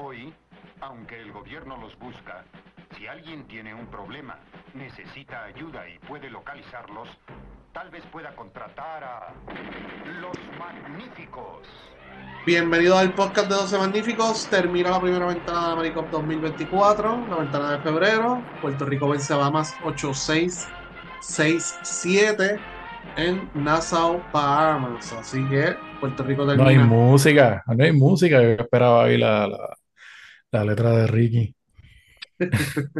Hoy, aunque el gobierno los busca, si alguien tiene un problema, necesita ayuda y puede localizarlos, tal vez pueda contratar a los magníficos. Bienvenidos al podcast de 12 Magníficos. Termina la primera ventana de Americop 2024, la ventana de febrero. Puerto Rico vence a Bahamas 8-6-6-7 en Nassau, Bahamas. Así que Puerto Rico No hay termina. música, no hay música. Yo esperaba ahí la, la, la letra de Ricky.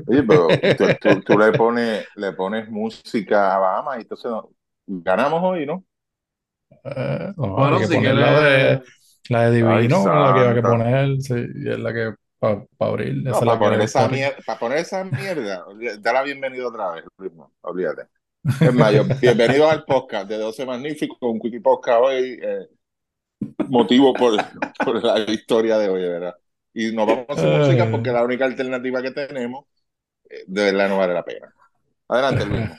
Oye, pero tú, tú- tú le pones, le pones música a Bahamas y entonces no- ganamos hoy, ¿no? Eh, no, Bueno, hay que la de, la de Divino, la que hay que poner, sí, y es la que para abrir, esa No, es la para poner esa para poner esa mierda, olvídate, da la bienvenida otra vez, Luis, no, olvídate. Es más, yo- bienvenidos al podcast de 12 Magníficos, un Quickie Podcast hoy, eh, motivo por, por la historia de hoy, verdad. Y nos vamos a hacer música porque la única alternativa que tenemos, eh, de verdad, no vale la pena. Adelante, Luis.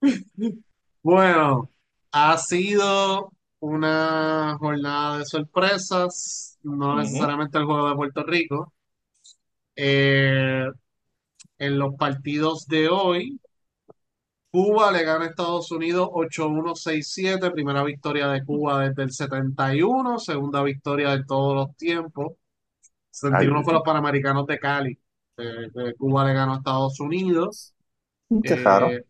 Bueno, ha sido una jornada de sorpresas, no necesariamente el juego de Puerto Rico. Eh, en los partidos de hoy, Cuba le gana a Estados Unidos 8-1-6-7, primera victoria de Cuba desde el 71, segunda victoria de todos los tiempos. 71 Ay, fue los Panamericanos de Cali. Eh, eh, Cuba le ganó a Estados Unidos. qué raro. Eh,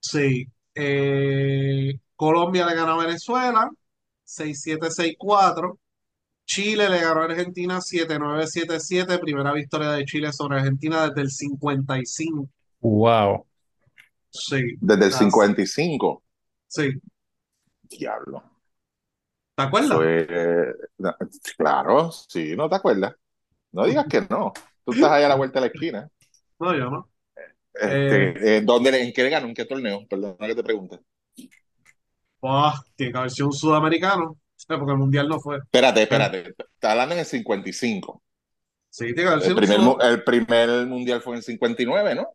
sí. Eh, Colombia le ganó a Venezuela 6-7-6-4. Chile le ganó a Argentina 7-9-7-7, primera victoria de Chile sobre Argentina desde el 55. Wow. Sí, Desde el así- 55, sí. diablo. ¿Te acuerdas? Fue, eh, claro, sí, ¿no te acuerdas? No digas que no. Tú estás ahí a la vuelta de la esquina. No, yo no. Este, eh, ¿dónde, le- ¿en qué le ganó? ¿En qué torneo? Perdona que te pregunte. Buah, tiene que haber sido un sudamericano, eh, porque el mundial no fue. Espérate, espérate. Estás hablando en el 55. Sí, tiene que haber El sido primer, el primer mundial fue en el 59, ¿no?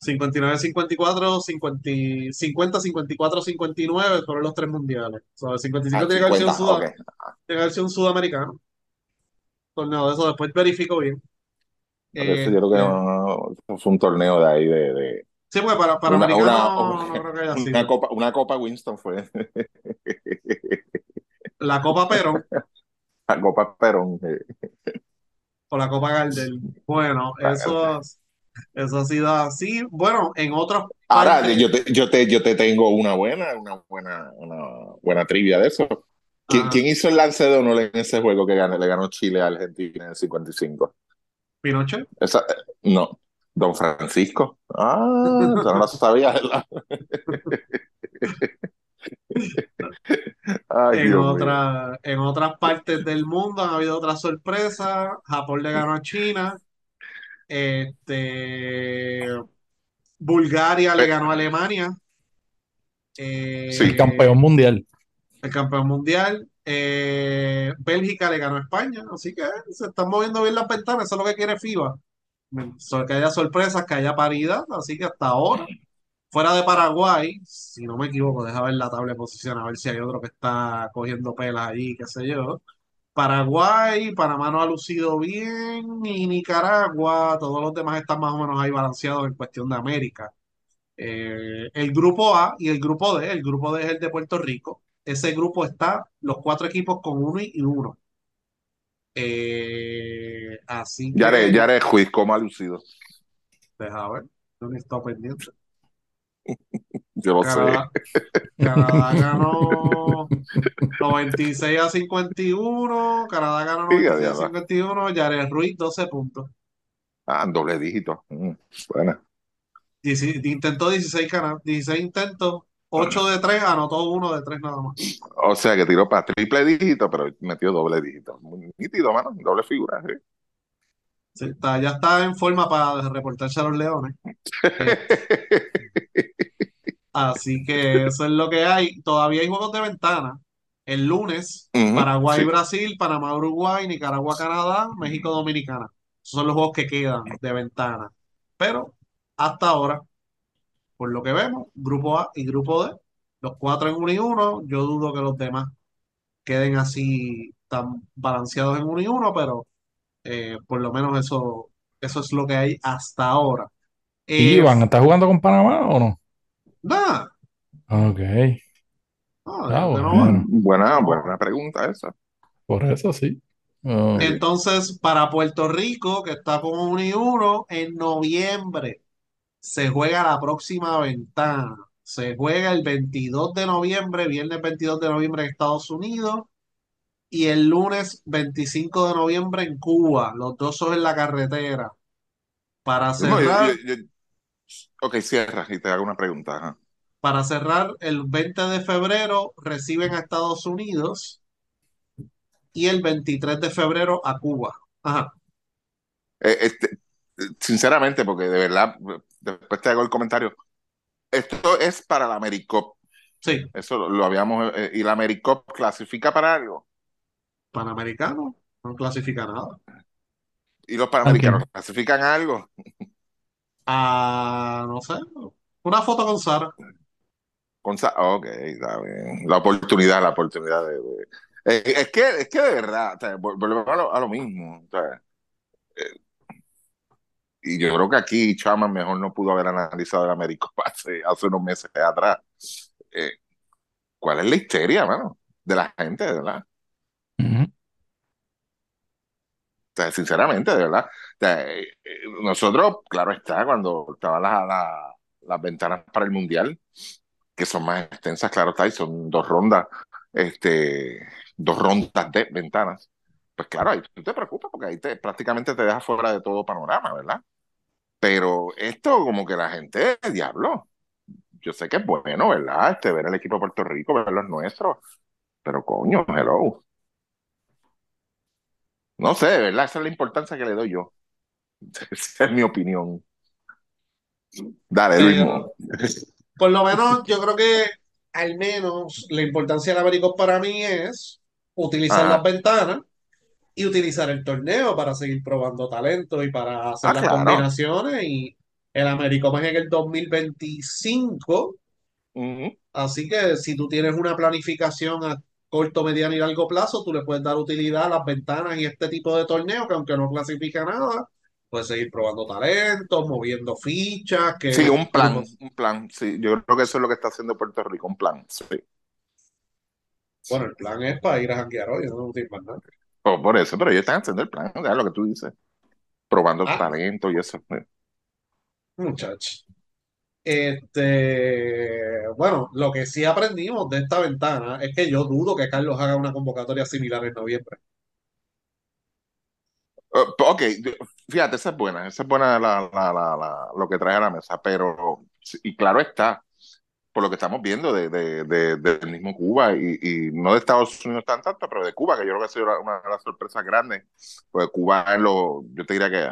59, 54, 50, 50, 54, 59 fueron los tres mundiales. O sea, el 55 Ah, tiene que haber sido un 50, suda- ok. tiene que haber sido un sudamericano. Torneo de eso, después verifico bien. Por eso Eh, yo creo que eh, no, fue un torneo de ahí de, de sí, porque para, para una, americano una, no creo que haya una sido. copa, una copa Winston fue La Copa Perón la copa Perón. eh. o la Copa Gardel. Bueno, Ah, eso, ha sido así. Bueno, en otros Ahora, yo te, yo te, yo te tengo una buena, una buena, una buena trivia de eso. ¿Quién, Ajá. quién hizo el lance de honor en ese juego que ganó, le ganó Chile a Argentina en el 55? Pinochet. Esa, no, Don Francisco. Ah, no lo sabía, ¿verdad? Ay, En, otra, en otras partes del mundo han habido otras sorpresas. Japón le ganó a China. Este, Bulgaria le ganó a Alemania. Eh, Sí, Campeón mundial. el campeón mundial. Eh, Bélgica le ganó a España. Así que se están moviendo bien las ventanas. Eso es lo que quiere FIBA. Que haya sorpresas, que haya paridad. Así que hasta ahora, fuera de Paraguay, si no me equivoco, deja ver la tabla de posición, a ver si hay otro que está cogiendo pelas allí, qué sé yo. Paraguay, Panamá no ha lucido bien, y Nicaragua, todos los demás están más o menos ahí balanceados en cuestión de América. Eh, el grupo A y el grupo D, el grupo D es el de Puerto Rico. Ese grupo está los cuatro equipos con uno y uno. Eh, así que, ya eres juiz, como ha lucido. deja ver, no he estado pendiente. Yo lo sé. Canadá, Canadá ganó 96 a 51, Canadá ganó Sí, 96 a adiós. 51, Yared Ruiz 12 puntos. Ah, doble dígito. Mm, buena. Dieci- intentó 16, cana- 16 intentos, 8 de 3, anotó uno de 3 nada más. O sea que tiró para triple dígito, pero metió doble dígito. Muy nítido, mano. Doble figura. ¿sí? Sí, está- ya está en forma para reportarse a los Leones. Así que eso es lo que hay. Todavía hay juegos de ventana. El lunes, Paraguay, sí. Brasil, Panamá, Uruguay, Nicaragua, Canadá, México, Dominicana. Esos son los juegos que quedan de ventana. Pero hasta ahora, por lo que vemos, grupo A y grupo D, los cuatro en uno y uno, yo dudo que los demás queden así tan balanceados en uno y uno, pero eh, por lo menos eso, eso es lo que hay hasta ahora. ¿Y Eh, Iván, ¿estás jugando con Panamá o no? Nada, Ok. Ah, no- bueno. Buena, buena pregunta esa. Por eso sí. Ok. Entonces, para Puerto Rico, que está con uno y uno, en noviembre se juega la próxima ventana. Se juega el 22 de noviembre, viernes 22 de noviembre en Estados Unidos y el lunes 25 de noviembre en Cuba. Los dos son en la carretera. Para No, yo- cerrar, yo- yo- ok, cierra y te hago una pregunta. ajá. para cerrar, el 20 de febrero reciben a Estados Unidos y el 23 de febrero a Cuba. Ajá. Eh, este, sinceramente, porque de verdad, después te hago el comentario. Esto es para la AmeriCup. Sí, Eso lo, lo habíamos. eh, ¿Y la AmeriCup clasifica para algo? Panamericano, no clasifica nada. ¿Y los panamericanos clasifican algo? Ah, no sé, una foto con Sara. Con sa- ok, está bien. La oportunidad, la oportunidad de. es que, es que de verdad, o volvemos a lo, a lo mismo. eh, y yo creo que aquí Chaman mejor no pudo haber analizado el Américo hace, hace unos meses atrás. Eh, ¿cuál es la histeria, mano? De la gente, verdad. Ujú. O sea, sinceramente, de verdad. Eh, eh, nosotros, claro está, cuando estaban las, las, las ventanas para el Mundial, que son más extensas, claro está, y son dos rondas, este, dos rondas de ventanas. Pues claro, ahí tú te preocupas porque ahí te, prácticamente te deja fuera de todo panorama, ¿verdad? Pero esto como que la gente, diablo, yo sé que es bueno, ¿verdad? Este, ver el equipo de Puerto Rico, ver los nuestros, pero coño, hello. No sé, de verdad, esa es la importancia que le doy yo. Esa es mi opinión. Dale, Eh, Luismo. Por lo menos, yo creo que al menos la importancia del América para mí es utilizar Ajá. las ventanas y utilizar el torneo para seguir probando talento y para hacer Ah, las claro. combinaciones. Y el América es en el 2025, Ujú. así que si tú tienes una planificación a corto, mediano y largo plazo, tú le puedes dar utilidad a las ventanas y este tipo de torneo que aunque no clasifica nada, puedes seguir probando talentos, moviendo fichas, que Sí, un plan, un plan. Sí, yo creo que eso es lo que está haciendo Puerto Rico, un plan. Sí. Bueno, el plan es para ir a janguear hoy, no tiene más nada. Por, por eso, pero ellos están haciendo el plan, ya lo que tú dices, probando Ah. talento y eso. Sí. Muchachos. Este, bueno, lo que sí aprendimos de esta ventana es que yo dudo que Carlos haga una convocatoria similar en noviembre. Uh, ok, fíjate, esa es buena, esa es buena la, la- la- lo que trae a la mesa, pero, y claro está, por lo que estamos viendo de, de- de- del mismo Cuba y, y no de Estados Unidos tan tanto, pero de Cuba, que yo creo que ha sido una, de las sorpresas grandes, pues Cuba es lo, yo te diría que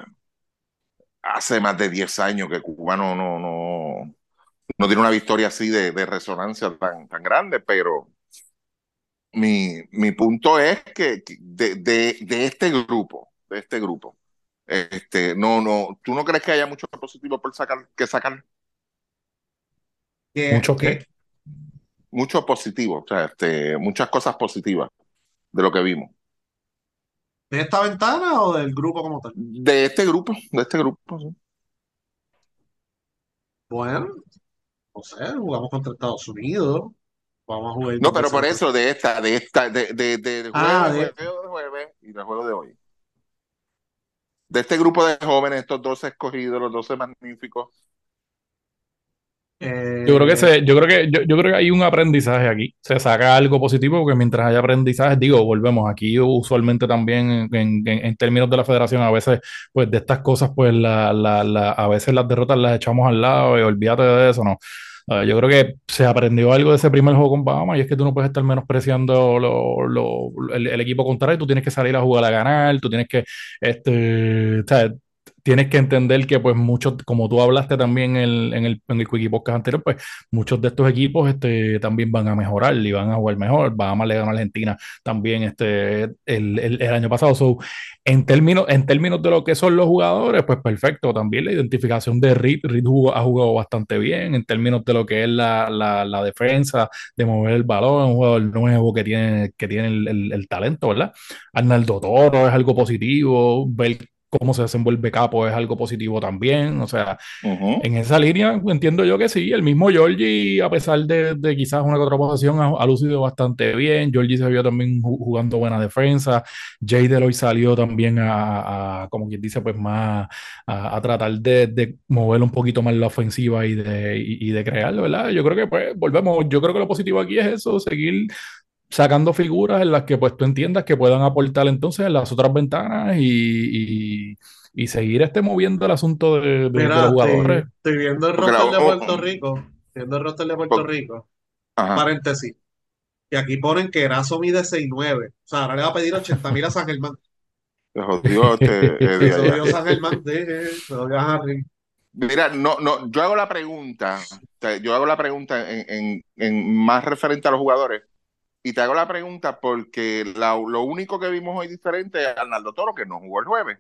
hace más de 10 años que Cuba no, no, no, no tiene una victoria así de, de resonancia tan, tan grande, pero mi, mi punto es que de, de, de este grupo, de este grupo, este, no, no, ¿tú no crees que haya mucho positivo por sacar, que sacar? ¿Qué- ¿Mucho qué? Mucho positivo, o sea, este, muchas cosas positivas de lo que vimos. ¿De esta ventana o del grupo como tal? De este grupo, de este grupo, sí. Bueno, no sé, jugamos contra Estados Unidos, vamos a jugar No, pero por eso, de esta, de esta, de, de, de, del Ah, jueves, de- juego de jueves y del juego de hoy. De este grupo de jóvenes, estos 12 escogidos, los 12 magníficos, Eh, Yo creo que se, yo creo que, yo, yo creo que hay un aprendizaje aquí. Se saca algo positivo porque mientras haya aprendizaje, digo, volvemos aquí usualmente también en, en- en términos de la federación, a veces, pues de estas cosas, pues la, la, la- a veces las derrotas las echamos al lado y olvídate de eso, ¿no? Ah, yo creo que se aprendió algo de ese primer juego con Bahamas y es que tú no puedes estar menospreciando lo, lo- el, el equipo contrario, tú tienes que salir a jugar a ganar, tú tienes que, este, o sea, tienes que entender que pues muchos, como tú hablaste también en el, en el, en el Quickie Podcast anterior, pues muchos de estos equipos este, también van a mejorar y van a jugar mejor. Bahamas le ganó a Argentina también este, el, el, el año pasado. So, en, términos, en términos de lo que son los jugadores, pues perfecto. También la identificación de Reed, Reed jugó, ha jugado bastante bien en términos de lo que es la, la, la defensa, de mover el balón, un jugador nuevo que tiene, que tiene el, el, el talento, ¿verdad? Arnaldo Toro es algo positivo, ver cómo se desenvuelve Capo es algo positivo también. O sea, Ujú. en esa línea entiendo yo que sí. El mismo Georgie, a pesar de, de quizás una que otra posición, ha, ha lucido bastante bien. Georgie se vio también ju- jugando buena defensa. Jay Deloy salió también a, a, como quien dice, pues más a, a tratar de, de mover un poquito más la ofensiva y de, y, y de crear, ¿verdad? Yo creo que pues volvemos. Yo creo que lo positivo aquí es eso, seguir sacando figuras en las que pues tú entiendas que puedan aportar entonces en las otras ventanas y, y, y seguir este moviendo el asunto de, de- de Mira, los estoy, jugadores. estoy viendo el roster de Puerto Rico. Estoy viendo el roster de Puerto Rico. Ajá. Paréntesis. Y aquí ponen que Erazo mide 6'9". O sea, ahora le va a pedir 80 mil a San Germán. Se jodió este Eddie Se San Germán. de- Se odió a Harry. Mira, no, no, yo hago la pregunta, yo hago la pregunta en, en- en más referente a los jugadores, y te hago la pregunta porque la- lo único que vimos hoy diferente es Arnaldo Toro, que no jugó el jueves,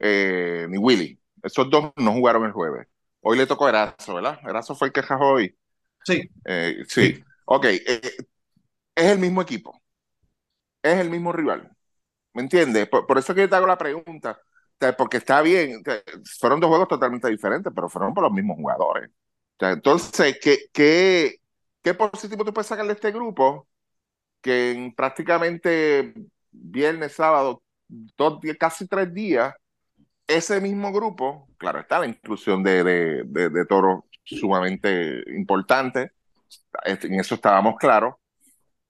eh, ni Willy. Esos dos no jugaron el jueves. Hoy le tocó a Erazo, ¿verdad? Erazo fue el que jajó hoy. Sí, Eh, sí. Sí. Ok, eh, es el mismo equipo, es el mismo rival. ¿Me entiendes? Por, por eso que yo te hago la pregunta. Porque está bien, fueron dos juegos totalmente diferentes, pero fueron por los mismos jugadores. Entonces, ¿qué, qué, qué positivo tú puedes sacar de este grupo? Que en prácticamente viernes, sábado, casi tres días, ese mismo grupo, claro está, la inclusión de, de, de, de Toro sumamente importante, este, en eso estábamos claros,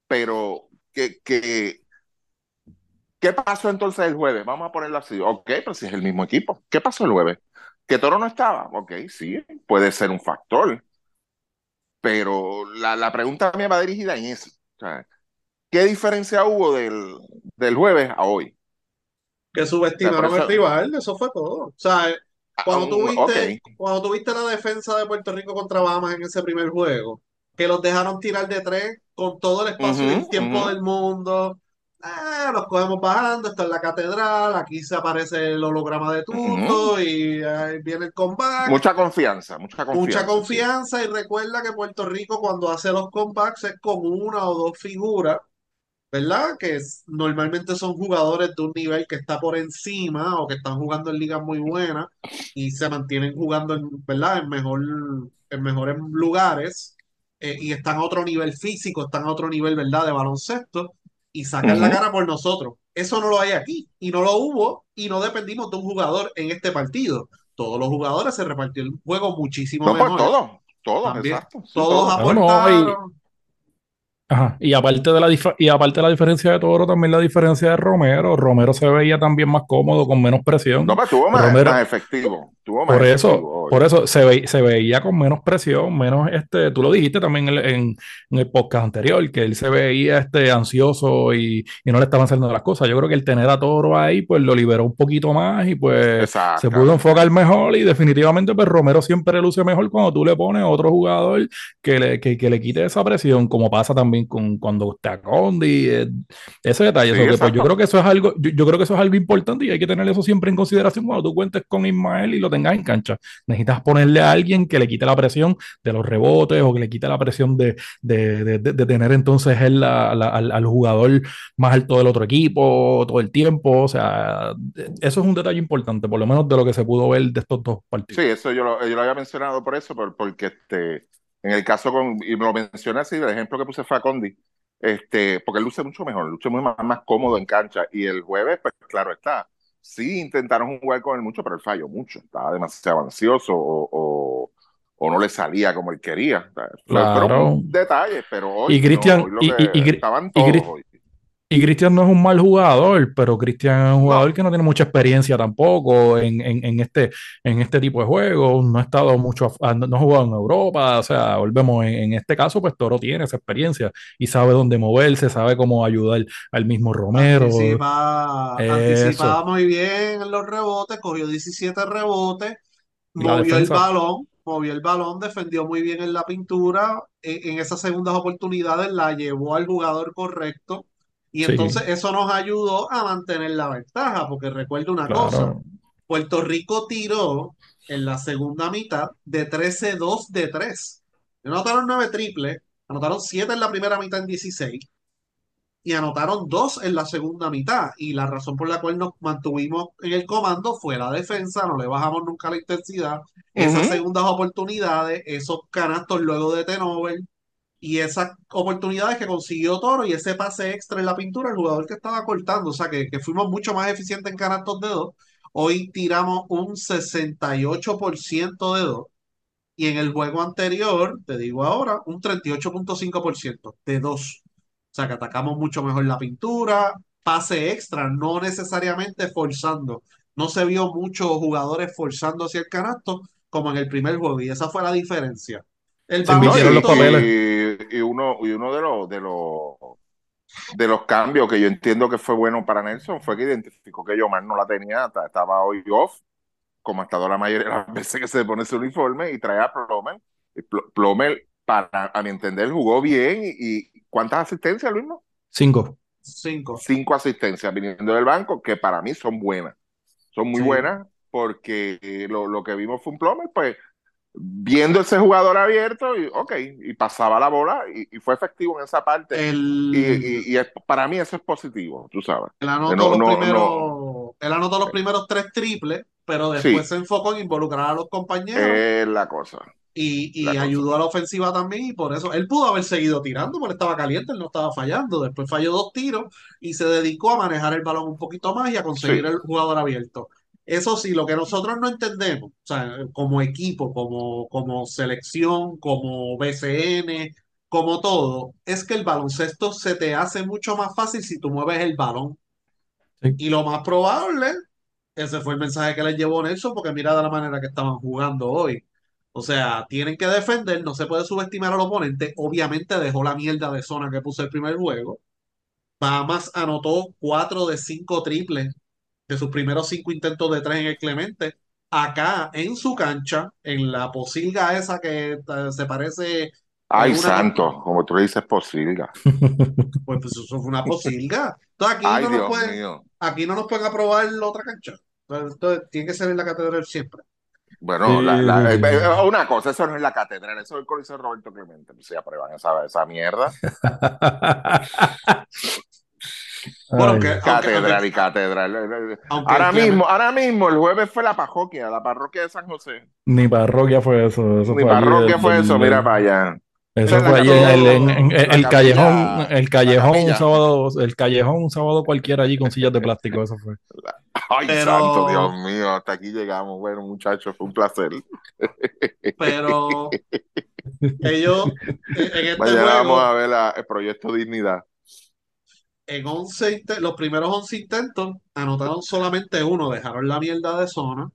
pero que, que ¿Qué pasó entonces el jueves? Vamos a ponerlo así. Ok, pero si es el mismo equipo. ¿Qué pasó el jueves? ¿Que Toro no estaba? Ok, sí, puede ser un factor. Pero la, la pregunta mía va dirigida en eso. O sea, ¿qué diferencia hubo del, del jueves a hoy? que subestimaron O sea, eso- rival. Eso fue todo. O sea, cuando Ah, un- tuviste, cuando tuviste la defensa de Puerto Rico contra Bahamas en ese primer juego, que los dejaron tirar de tres con todo el espacio y el tiempo del mundo. Ah, nos cogemos bajando, está en la catedral, aquí se aparece el holograma de Tuto y ahí viene el comeback. Mucha confianza, mucha confianza. Mucha sí. confianza y recuerda que Puerto Rico cuando hace los comebacks es con una o dos figuras, ¿verdad? Que es- normalmente son jugadores de un nivel que está por encima o que están jugando en ligas muy buenas y se mantienen jugando en, ¿verdad? En mejor, en mejores lugares eh, y están a otro nivel físico, están a otro nivel, ¿verdad? De baloncesto y sacan la cara por nosotros. Eso no lo hay aquí y no lo hubo y no dependimos de un jugador en este partido. Todos los jugadores se repartió el juego muchísimo No, pues mejor. todos, todos, También. exacto. sí, Todos todos. No, no, y- aportaron. Ajá. Y aparte de la dif- y aparte de la diferencia de Toro, también la diferencia de Romero. Romero se veía también más cómodo, con menos presión. No, pero estuvo más, Romero- más efectivo. Más Por eso, por eso se, ve- se veía con menos presión, menos este, tú lo dijiste también en, el- en- en el podcast anterior, que él se veía este ansioso y, y no le estaban saliendo las cosas. Yo creo que el tener a Toro ahí, pues lo liberó un poquito más y pues se pudo enfocar mejor y definitivamente pues Romero siempre luce mejor cuando tú le pones a otro jugador que le, que, que le quite esa presión, como pasa también con cuando te Condi, eh, ese detalle. Sí, So que, pues, yo creo que eso es algo, yo, yo creo que eso es algo importante y hay que tener eso siempre en consideración cuando tú cuentes con Ismael y lo tengas en cancha. Necesitas ponerle a alguien que le quite la presión de los rebotes o que le quite la presión de, de, de- de- de tener entonces él la- la- al, al jugador más alto del otro equipo todo el tiempo. O sea, eso es un detalle importante, por lo menos de lo que se pudo ver de estos dos partidos. Sí, eso yo lo, yo lo había mencionado por eso, por- porque este, en el caso con, y me lo mencioné así, el ejemplo que puse fue a Condi, este, porque él luce mucho mejor, luce muy más, más cómodo en cancha. Y el jueves, pues claro está, sí intentaron jugar con él mucho, pero él falló mucho, estaba demasiado ansioso o, o, o no le salía como él quería. Claro. Fueron detalles, pero hoy, Y Cristian, no, y- y- y estaban todos hoy. Y Cristian no es un mal jugador, pero Cristian es un jugador que no tiene mucha experiencia tampoco en, en, en este, en este tipo de juegos. No ha estado mucho, no, ha jugado en Europa. O sea, volvemos, en, en, este caso, pues Toro tiene esa experiencia y sabe dónde moverse, sabe cómo ayudar al mismo Romero. Anticipa, anticipaba muy bien en los rebotes, cogió 17 rebotes, movió el balón movió el balón, defendió muy bien en la pintura, en, en, esas segundas oportunidades la llevó al jugador correcto y entonces eso nos ayudó a mantener la ventaja, porque recuerdo una cosa, Puerto Rico tiró en la segunda mitad de 13-2 de 3. Anotaron 9 triples, anotaron 7 en la primera mitad en 16 y anotaron 2 en la segunda mitad. Y la razón por la cual nos mantuvimos en el comando fue la defensa, no le bajamos nunca la intensidad, esas segundas oportunidades, esos canastos luego de Tenover y esas oportunidades que consiguió Toro y ese pase extra en la pintura, el jugador que estaba cortando, o sea que, fuimos mucho más eficientes en canastos de dos. Hoy tiramos un 68% de dos. Y en el juego anterior, te digo ahora, un 38.5% de dos. O sea que atacamos mucho mejor la pintura, pase extra, no necesariamente forzando. No se vio muchos jugadores forzando hacia el canasto como en el primer juego y esa fue la diferencia. El no, y, los papeles. Y, uno, y uno de los, de los de los cambios que yo entiendo que fue bueno para Nelson fue que identificó que Yomar no la tenía, estaba hoy off, como ha estado la mayoría de las veces que se pone su uniforme y trae a Plomer. Plomer, para, a mi entender, jugó bien. ¿Y, cuántas asistencias, Luis? Cinco. Cinco. Cinco asistencias viniendo del banco, que para mí son buenas. Son muy buenas porque lo, lo, que vimos fue un Plomer, pues viendo ese jugador abierto y ok, y pasaba la bola y, fue efectivo en esa parte. Y, para mí eso es positivo, tú sabes. Él anotó, los, primeros, él anotó los primeros tres triples, pero después se enfocó en involucrar a los compañeros. Es la cosa. Y, ayudó a la ofensiva también, y por eso él pudo haber seguido tirando, porque estaba caliente, él no estaba fallando. Después falló dos tiros y se dedicó a manejar el balón un poquito más y a conseguir el jugador abierto. Eso sí, lo que nosotros no entendemos, o sea, como equipo, como, como selección, como BCN, como todo, es que el baloncesto se te hace mucho más fácil si tú mueves el balón. Y lo más probable, ese fue el mensaje que les llevó Nelson, porque mira de la manera que estaban jugando hoy. O sea, tienen que defender, no se puede subestimar al oponente. Obviamente dejó la mierda de zona que puso el primer juego. Bahamas anotó cuatro de cinco triples de sus primeros cinco intentos de tres en el Clemente, acá en su cancha, en la posilga esa que eh, se parece. Ay, santo, como tú le dices, posilga. Pues, pues, eso fue una posilga. Entonces, aquí, no nos pueden, aquí no nos pueden aprobar la otra cancha. Entonces, tiene que ser en la catedral siempre. Bueno, la, eh, eh, una cosa, eso no es la catedral, eso es el Coliseo Roberto Clemente. Pues, se aprueban esa, esa mierda. Bueno, catedral y catedral. ahora mismo, ahora mismo, el jueves fue la parroquia, la parroquia de San José. Ni parroquia fue eso. Ni parroquia fue eso, mira para allá. Eso fue allí en, el callejón, el callejón un sábado, el callejón un sábado cualquiera allí con sillas de plástico, eso fue. Ay, santo Dios mío, hasta aquí llegamos. Bueno, muchachos, fue un placer. Pero ellos en este vamos a ver el proyecto Dignidad en 11 los primeros 11 intentos anotaron solamente uno, dejaron la mierda de zona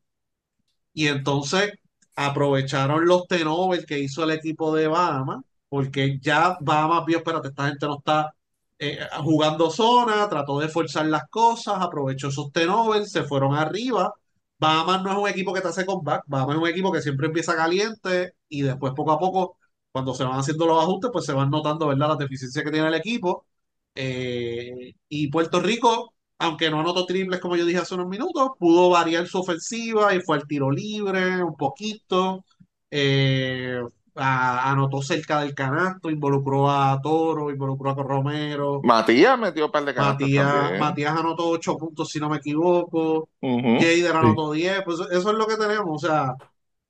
y entonces aprovecharon los tenovers que hizo el equipo de Bahamas, porque ya Bahamas vio, espérate, esta gente no está eh, jugando zona, trató de forzar las cosas, aprovechó esos tenovers, se fueron arriba. Bahamas no es un equipo que te hace comeback, Bahamas es un equipo que siempre empieza caliente y después poco a poco, cuando se van haciendo los ajustes, pues se van notando, ¿verdad?, las deficiencias que tiene el equipo eh, y Puerto Rico, aunque no anotó triples como yo dije hace unos minutos, pudo variar su ofensiva y fue al tiro libre un poquito. Eh, anotó cerca del canasto, involucró a Toro, involucró a Romero. Matías metió un par de. Matías, Matías anotó 8 puntos, si no me equivoco. Uh anotó 10. Pues eso es lo que tenemos. O sea,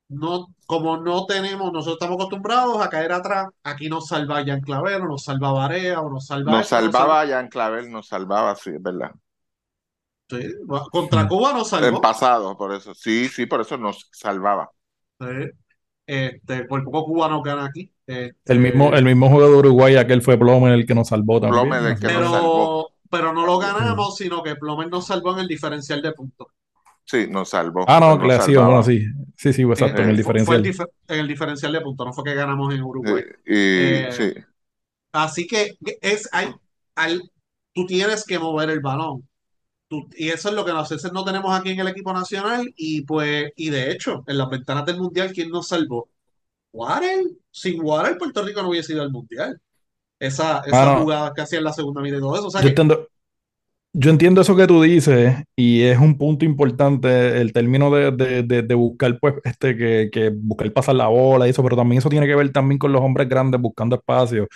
no, como no tenemos, nosotros estamos acostumbrados a caer atrás, aquí nos salva Jan Clavel, nos salva Barea, o nos salva. Nos salvaba Jan Clavel, nos salvaba, sí, es verdad. Sí, contra Cuba nos salvó. En pasado, por eso, sí, sí, por eso nos salvaba. Sí. Este, por poco Cuba no gana aquí. Este, el mismo, el mismo jugador de Uruguay, aquel fue Plomer el que nos salvó también. Plomer el que nos salvó. pero no lo ganamos, sino que Plomer nos salvó en el diferencial de puntos. Sí, nos salvó. Ah, no, claro, sí, bueno, sí. Sí, sí, exacto, en el Eh, fue- diferencial. el difer- en el diferencial de puntos, no fue que ganamos en Uruguay. Sí, y, Eh, sí. Así que es, hay, al- tú tienes que mover el balón. Tú- y eso es lo que nosotros no tenemos aquí en el equipo nacional. Y pues, y de hecho, en las ventanas del mundial, ¿quién nos salvó? Water. Sin Water, Puerto Rico no hubiese ido al mundial. Esa, esa Mano, jugada que hacía en la segunda mitad y todo eso. O sea yo que, entiendo, yo entiendo eso que tú dices y es un punto importante el término de, de, de, buscar, pues, este, que, que buscar pasar la bola y eso, pero también eso tiene que ver también con los hombres grandes buscando espacio.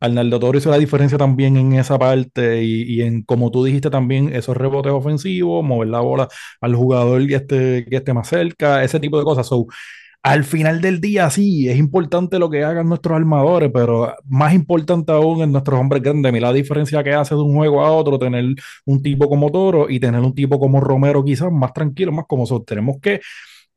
Arnaldo Toro hizo la diferencia también en esa parte y, y en, como tú dijiste también, esos rebotes ofensivos, mover la bola al jugador que esté, que esté más cerca, ese tipo de cosas. So, al final del día, sí, es importante lo que hagan nuestros armadores, pero más importante aún en nuestros hombres grandes. Mira la diferencia que hace de un juego a otro tener un tipo como Toro y tener un tipo como Romero, quizás más tranquilo, más como son. Tenemos que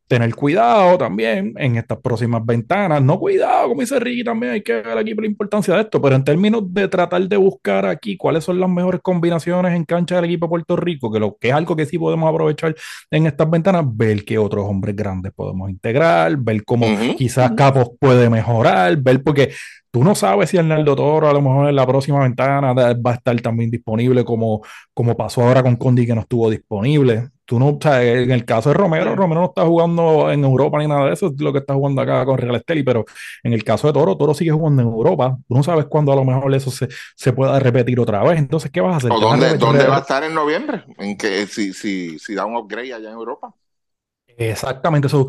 tener cuidado también en estas próximas ventanas. No cuidado, como dice Ricky, también hay que ver aquí la importancia de esto, pero en términos de tratar de buscar aquí cuáles son las mejores combinaciones en cancha del equipo de Puerto Rico, que, lo, que es algo que sí podemos aprovechar en estas ventanas, ver qué otros hombres grandes podemos integrar, ver cómo quizás Capos puede mejorar, ver porque tú no sabes si Arnaldo Toro a lo mejor en la próxima ventana va a estar también disponible como, como pasó ahora con Condi que no estuvo disponible. Tú no, o sea, en el caso de Romero, Romero no está jugando en Europa ni nada de eso, es lo que está jugando acá con Real Esteli, pero en el caso de Toro, Toro sigue jugando en Europa. Tú no sabes cuándo a lo mejor eso se, se pueda repetir otra vez. Entonces, ¿qué vas a hacer? ¿O ¿Te vas a dónde, dónde va a estar en noviembre? En que si, si, si da un upgrade allá en Europa. Exactamente, eso.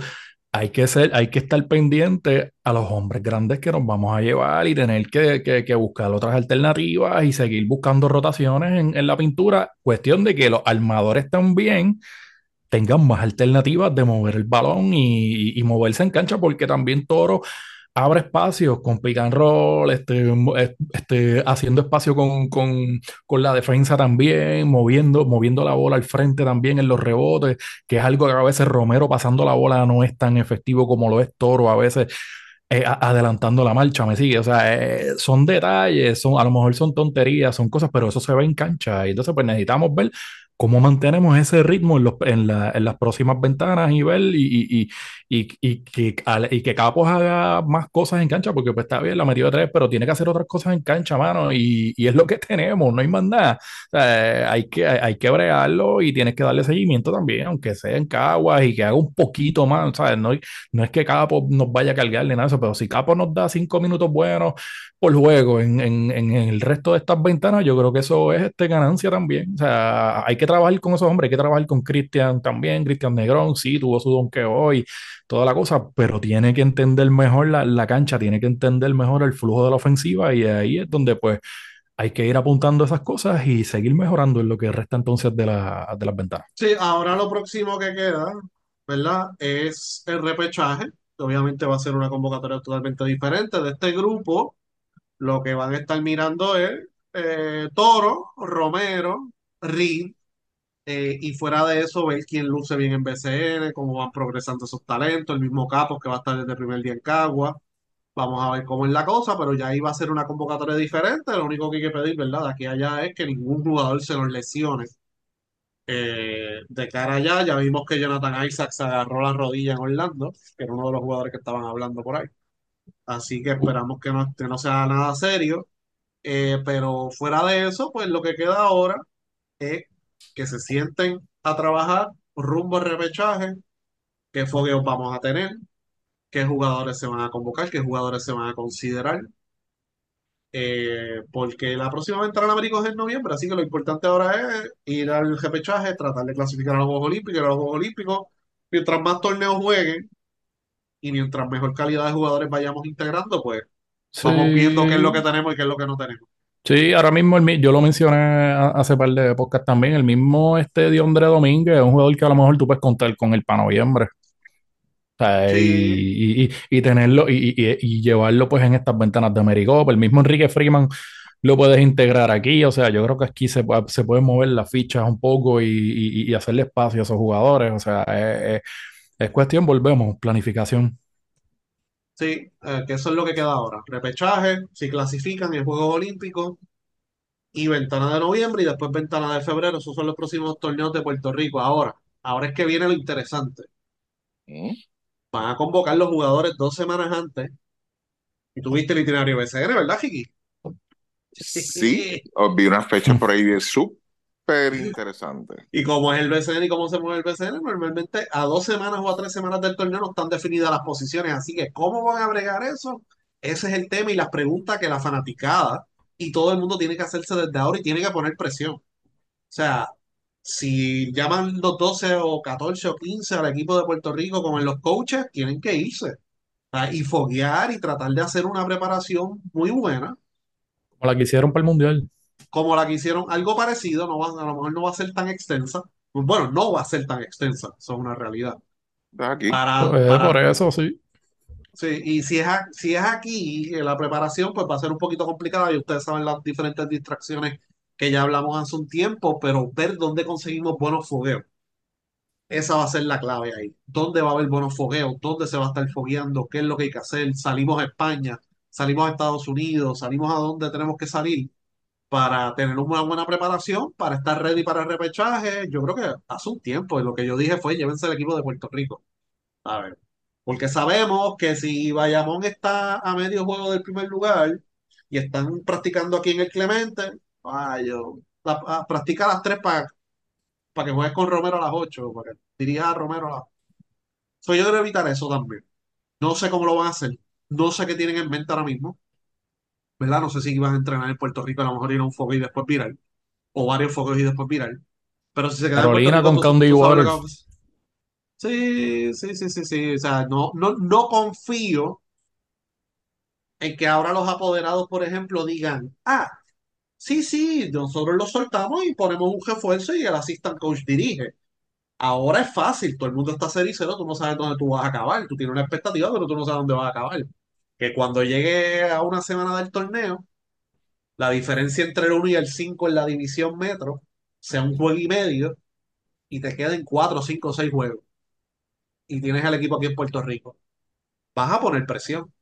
Hay que ser, hay que estar pendiente a los hombres grandes que nos vamos a llevar y tener que, que- que buscar otras alternativas y seguir buscando rotaciones en, en la pintura. Cuestión de que los armadores también tengan más alternativas de mover el balón y, y moverse en cancha, porque también Toro abre espacios con pick and roll, este, este, haciendo espacio con, con, con la defensa también, moviendo, moviendo la bola al frente también en los rebotes, que es algo que a veces Romero pasando la bola no es tan efectivo como lo es Toro, a veces eh, adelantando la marcha, me sigue. O sea, eh, son detalles, son, a lo mejor son tonterías, son cosas, pero eso se ve en cancha. Y entonces, pues necesitamos ver cómo mantenemos ese ritmo en, los- en, la- en las próximas ventanas y ver y, que, y que Capos haga más cosas en cancha, porque pues está bien, la metió tres, pero tiene que hacer otras cosas en cancha, mano. Y, es lo que tenemos, no hay más nada. Hay que, hay, que bregarlo y tienes que darle seguimiento también, aunque sea en Caguas y que haga un poquito más, ¿sabes? No, es que Capo nos vaya a cargar ni nada eso, pero si Capo nos da cinco minutos buenos por juego en, en, en el resto de estas ventanas, yo creo que eso es este, ganancia también. O sea, hay que trabajar con esos hombres, hay que trabajar con Cristian también. Cristian Negrón, sí, tuvo su donqueo hoy, toda la cosa, pero tiene que entender mejor la, la cancha, tiene que entender mejor el flujo de la ofensiva y ahí es donde pues hay que ir apuntando esas cosas y seguir mejorando en lo que resta entonces de, la, de las ventanas. Sí, ahora lo próximo que queda, ¿verdad? Es el repechaje. que Obviamente va a ser una convocatoria totalmente diferente de este grupo. Lo que van a estar mirando es eh, Toro, Romero, Reed, eh, y fuera de eso, ver quién luce bien en BCN, cómo van progresando esos talentos, el mismo Capos que va a estar desde el primer día en Cagua. Vamos a ver cómo es la cosa, pero ya va a ser una convocatoria diferente. Lo único que hay que pedir, ¿verdad? De aquí a allá es que ningún jugador se nos lesione. Eh, de cara allá, ya vimos que Jonathan Isaacs agarró la rodilla en Orlando, que era uno de los jugadores que estaban hablando por ahí. Así que esperamos que no, que no sea nada serio. Eh, pero fuera de eso, pues lo que queda ahora es que se sienten a trabajar rumbo al repechaje, qué fogueos vamos a tener, qué jugadores se van a convocar, qué jugadores se van a considerar. Eh, porque la próxima ventana en América es en noviembre, así que lo importante ahora es ir al repechaje, tratar de clasificar a los Juegos Olímpicos, y a los Juegos Olímpicos, mientras más torneos jueguen y mientras mejor calidad de jugadores vayamos integrando, pues vamos viendo qué es lo que tenemos y qué es lo que no tenemos. Sí, ahora mismo el yo lo mencioné hace par de podcast también, el mismo este Diondre Domínguez es un jugador que a lo mejor tú puedes contar con el para noviembre. O sea, Sí. y, y- y- tenerlo y, y- y llevarlo pues en estas ventanas de Americop. El mismo Enrique Freeman lo puedes integrar aquí. O sea, yo creo que aquí se, se pueden mover las fichas un poco y, y- y hacerle espacio a esos jugadores. O sea, es, es- es cuestión, volvemos, planificación. Sí, eh, que eso es lo que queda ahora. Repechaje, si clasifican en Juegos Olímpicos y ventana de noviembre y después ventana de febrero. Esos son los próximos torneos de Puerto Rico. Ahora, ahora es que viene lo interesante. ¿Mm? Van a convocar los jugadores dos semanas antes. Y tuviste el itinerario BCN, ¿verdad, Jiki? Sí, vi unas fechas por ahí de súper interesantes. Y como es el BCN y cómo se mueve el BCN, normalmente a dos semanas o a tres semanas del torneo no están definidas las posiciones. Así que, ¿cómo van a bregar eso? Ese es el tema y las preguntas que la fanaticada y todo el mundo tiene que hacerse desde ahora y tiene que poner presión. O sea, si llaman los 12 o 14 o 15 al equipo de Puerto Rico como en los coaches, tienen que irse ¿verdad? y foguear y tratar de hacer una preparación muy buena, Como la que hicieron para el Mundial. Como la que hicieron, algo parecido, no va, a lo mejor no va a ser tan extensa. Bueno, no va a ser tan extensa, eso es una realidad. ¿Estás aquí? Para, Eh, para- por eso, sí. Sí, y si es, a- si es aquí, eh, la preparación pues va a ser un poquito complicada y ustedes saben las diferentes distracciones que ya hablamos hace un tiempo, pero ver dónde conseguimos buenos fogueos. Esa va a ser la clave ahí. ¿Dónde va a haber buenos fogueos? ¿Dónde se va a estar fogueando? ¿Qué es lo que hay que hacer? Salimos a España, salimos a Estados Unidos, salimos a donde tenemos que salir para tener una buena preparación, para estar ready para el repechaje. Yo creo que hace un tiempo, y lo que yo dije fue llévense el equipo de Puerto Rico. A ver. Porque sabemos que si Bayamón está a medio juego del primer lugar y están practicando aquí en el Clemente, ay, yo, practica las 3 para que juegues con Romero a las 8, para que dirija Romero a las... So, yo quiero evitar eso también. No sé cómo lo van a hacer. No sé qué tienen en mente ahora mismo. ¿Verdad? No sé si van a entrenar en Puerto Rico, a lo mejor ir a un foco y después virar. O varios focos y después virar. Pero si se queda en Carolina Rico, con Candy Waters. Sí, sí, sí, sí, sí. O sea, no, no, no confío en que ahora los apoderados, por ejemplo, digan, ah, sí, sí, nosotros lo soltamos y ponemos un refuerzo y el assistant coach dirige. Ahora es fácil, todo el mundo está cero y cero, tú no sabes dónde tú vas a acabar, tú tienes una expectativa, pero tú no sabes dónde vas a acabar. Que cuando llegue a una semana del torneo, la diferencia entre el 1 y el 5 en la división metro sea un juego y medio y te queden 4, 5, 6 juegos y tienes al equipo aquí en Puerto Rico. Vas a poner presión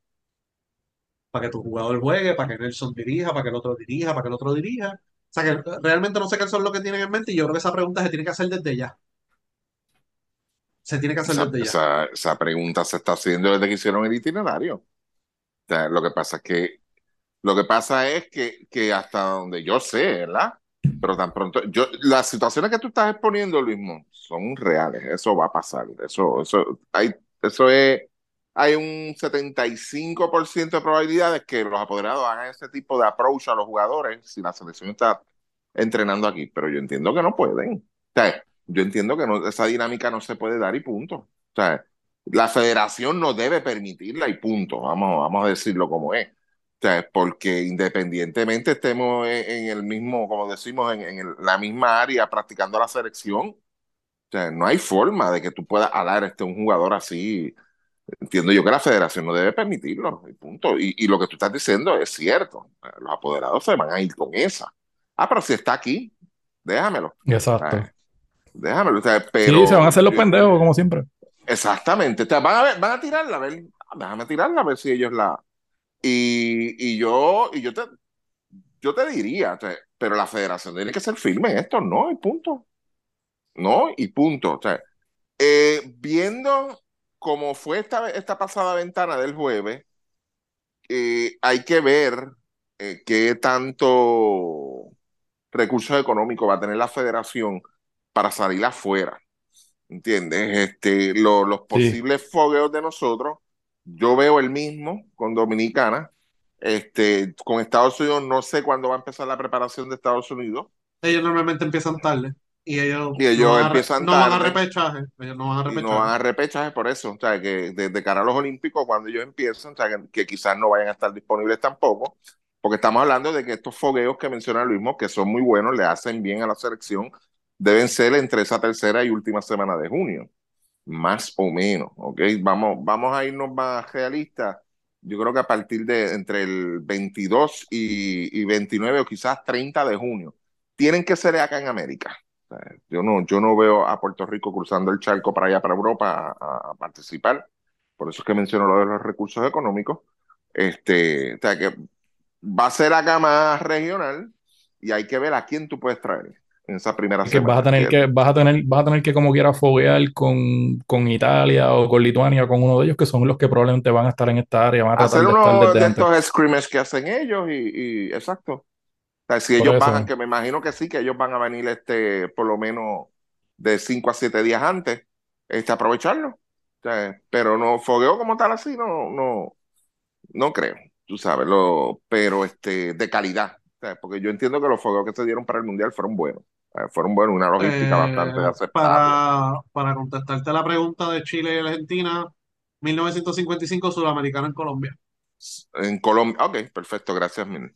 para que tu jugador juegue, para que Nelson dirija, para que el otro dirija, para que el otro dirija. O sea que realmente no sé qué son lo que tienen en mente y yo creo que esa pregunta se tiene que hacer desde ya. Se tiene que hacer Esa, desde ya. esa, esa pregunta se está haciendo desde que hicieron el itinerario. Lo que pasa es que lo que pasa es que, que hasta donde yo sé, ¿verdad? Pero tan pronto, yo, las situaciones que tú estás exponiendo, Luismo, son reales. Eso va a pasar. Eso, eso, hay, eso es, hay un 75% de probabilidades que los apoderados hagan ese tipo de approach a los jugadores si la selección está entrenando aquí. Pero yo entiendo que no pueden. O sea, yo entiendo que esa dinámica no se puede dar y punto. O sea, la federación no debe permitirla y punto. Vamos, vamos a decirlo como es. O sea, porque independientemente estemos en, en el mismo, como decimos, en, en el- la misma área practicando la selección, o sea, no hay forma de que tú puedas alar este un jugador así. Entiendo yo que la federación no debe permitirlo, y punto. Y, y lo que tú estás diciendo es cierto. Los apoderados se van a ir con esa. Ah, pero si está aquí, déjamelo. Exacto. Ah, Déjamelo. O sea, pero, Sí, se van a hacer los pendejos, como siempre. Exactamente. O van a ver, van a tirarla, a ver, déjame tirarla a ver si ellos la. Y, yo, y yo te, yo te diría, pero la federación tiene que ser firme en esto, no, y punto. No, y punto. O sea, eh, viendo cómo fue esta, esta pasada ventana del jueves, eh, hay que ver eh, qué tanto recursos económicos va a tener la federación para salir afuera. ¿Entiendes? Este, lo- los posibles fogueos de nosotros, yo veo el mismo con Dominicana. Este, con Estados Unidos, no sé cuándo va a empezar la preparación de Estados Unidos. Ellos normalmente empiezan tarde y ellos, Y ellos no van a re- empiezan no van a tarde. repechaje. Ellos no van a repechaje. no van a repechaje por eso. O sea, que desde cara a los Olímpicos, cuando ellos empiezan, o sea, que, que quizás no vayan a estar disponibles tampoco, porque estamos hablando de que estos fogueos que menciona Luis, que son muy buenos, le hacen bien a la selección, deben ser entre esa tercera y última semana de junio, más o menos, ¿ok? Vamos, vamos a irnos más realistas. Yo creo que a partir de entre el 22 y, y 29 o quizás 30 de junio, tienen que ser acá en América. Yo no, yo no veo a Puerto Rico cruzando el charco para allá, para Europa, a- a participar. Por eso es que menciono lo de los recursos económicos. Este, o sea, que va a ser acá más regional y hay que ver a quién tú puedes traer en esa primera que semana. vas a tener que, vas a tener, vas a tener que como quiera foguear con, con Italia o con Lituania o con uno de ellos que son los que probablemente van a estar en esta área, van a Hacer de uno de antes. estos scrimmages que hacen ellos y, y- exacto. O sea, si ellos van, que me imagino que sí, que ellos van a venir este, por lo menos de 5 a 7 días antes, este, aprovecharlo. O sea, pero no, fogueo como tal así, no, no, no creo, tú sabes, lo, pero este, de calidad. Porque yo entiendo que los fogueos que se dieron para el Mundial fueron buenos. Sea, fueron buenos, una logística Eh, bastante aceptable. para, para contestarte la pregunta de Chile y Argentina, 1955 sudamericano en Colombia. En Colombia, ok, perfecto, gracias, Min.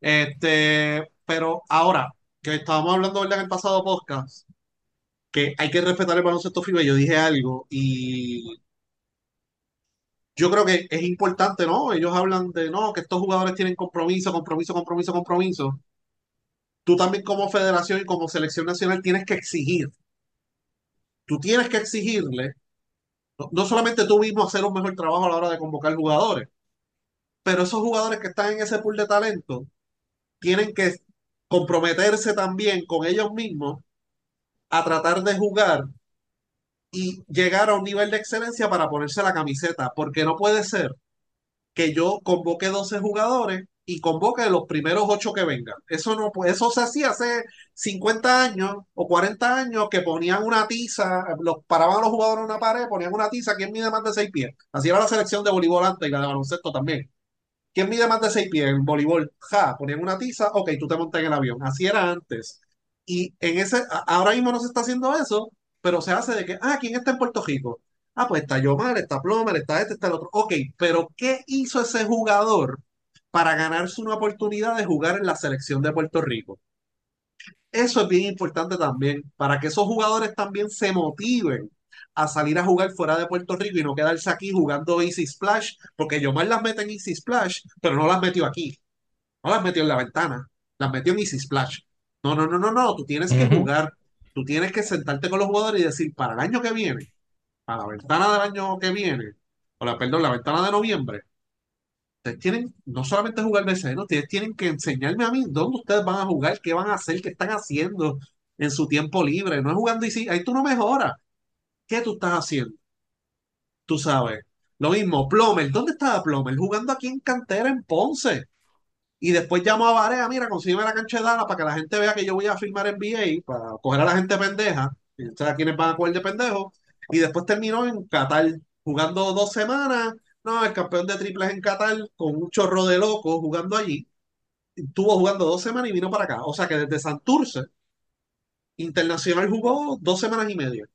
Este, pero ahora que estábamos hablando ¿verdad? en el pasado podcast, que hay que respetar el baloncesto FIBA, yo dije algo y yo creo que es importante, ¿no? Ellos hablan de, no, que estos jugadores tienen compromiso, compromiso, compromiso, compromiso. Tú también como federación y como selección nacional tienes que exigir. Tú tienes que exigirle, no, no solamente tú mismo hacer un mejor trabajo a la hora de convocar jugadores, pero esos jugadores que están en ese pool de talento tienen que comprometerse también con ellos mismos a tratar de jugar y llegar a un nivel de excelencia para ponerse la camiseta, porque no puede ser que yo convoque 12 jugadores y convoque los primeros 8 que vengan. Eso no eso se hacía hace 50 años o 40 años que ponían una tiza, los paraban los jugadores en una pared, ponían una tiza, ¿quién mide más de 6 pies? Así era la selección de voleibol antes y la de baloncesto también. ¿Quién mide más de 6 pies en voleibol? Ja, ponían una tiza, ok, tú te montas en el avión. Así era antes. Y en ese, ahora mismo no se está haciendo eso, pero se hace de que, ah, ¿quién está en Puerto Rico? Ah, pues está Yomar, está Plomer, está este, está el otro. Ok, pero ¿qué hizo ese jugador para ganarse una oportunidad de jugar en la selección de Puerto Rico? Eso es bien importante también, para que esos jugadores también se motiven a salir a jugar fuera de Puerto Rico y no quedarse aquí jugando Easy Splash, porque Yomar las mete en Easy Splash, pero no las metió aquí, no las metió en la ventana, las metió en Easy Splash. No, no, no, no, no, tú tienes que jugar, tú tienes que sentarte con los jugadores y decir, para el año que viene, para la ventana del año que viene, o la, perdón, la ventana de noviembre, tienen no solamente jugar BCN, ustedes tienen que enseñarme a mí dónde ustedes van a jugar, qué van a hacer, qué están haciendo en su tiempo libre. No es jugando y sí, ahí tú no mejoras. ¿Qué tú estás haciendo? Tú sabes. Lo mismo, Plomer, ¿dónde estaba Plomer? Jugando aquí en Cantera, en Ponce. Y después llamó a Varea, mira, consígueme la cancha de Dallas para que la gente vea que yo voy a firmar NBA, para coger a la gente pendeja, y a quienes van a coger de pendejo. Y después terminó en Qatar, jugando dos semanas. El campeón de triples en Qatar, con un chorro de locos jugando allí. Estuvo jugando dos semanas y vino para acá. O sea que desde Santurce, Internacional jugó dos semanas y media.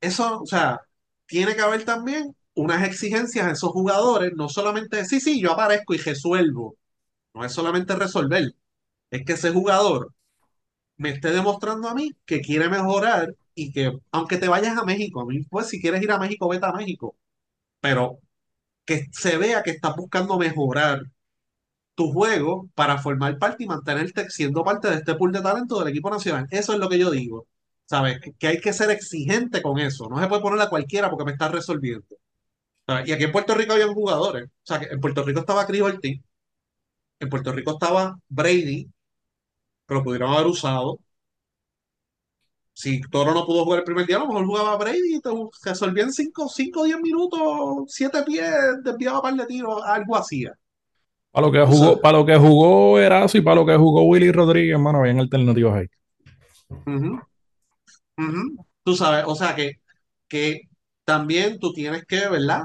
Eso, o sea, tiene que haber también unas exigencias a esos jugadores, no solamente, sí, sí, yo aparezco y resuelvo. No es solamente resolver, es que ese jugador me esté demostrando a mí que quiere mejorar y que, aunque te vayas a México, a mí, pues si quieres ir a México, vete a México, pero que se vea que estás buscando mejorar tu juego para formar parte y mantenerte siendo parte de este pool de talento del equipo nacional. Eso es lo que yo digo. ¿Sabes? Que, hay que ser exigente con eso. No se puede poner a cualquiera porque me está resolviendo. ¿Sabes? Y aquí en Puerto Rico habían jugadores. O sea, que en Puerto Rico estaba Chris Ortiz. En Puerto Rico estaba Brady, que lo pudieron haber usado. Si Toro no pudo jugar el primer día, a lo mejor jugaba Brady y te resolvía en 5 o 10 minutos, 7 pies, desviaba par de tiros, algo hacía. Para lo que jugó, para lo que jugó Erazo y para lo que jugó Willy Rodríguez, hermano, habían alternativas ahí. Tú sabes, o sea que, que también tú tienes que, ¿verdad?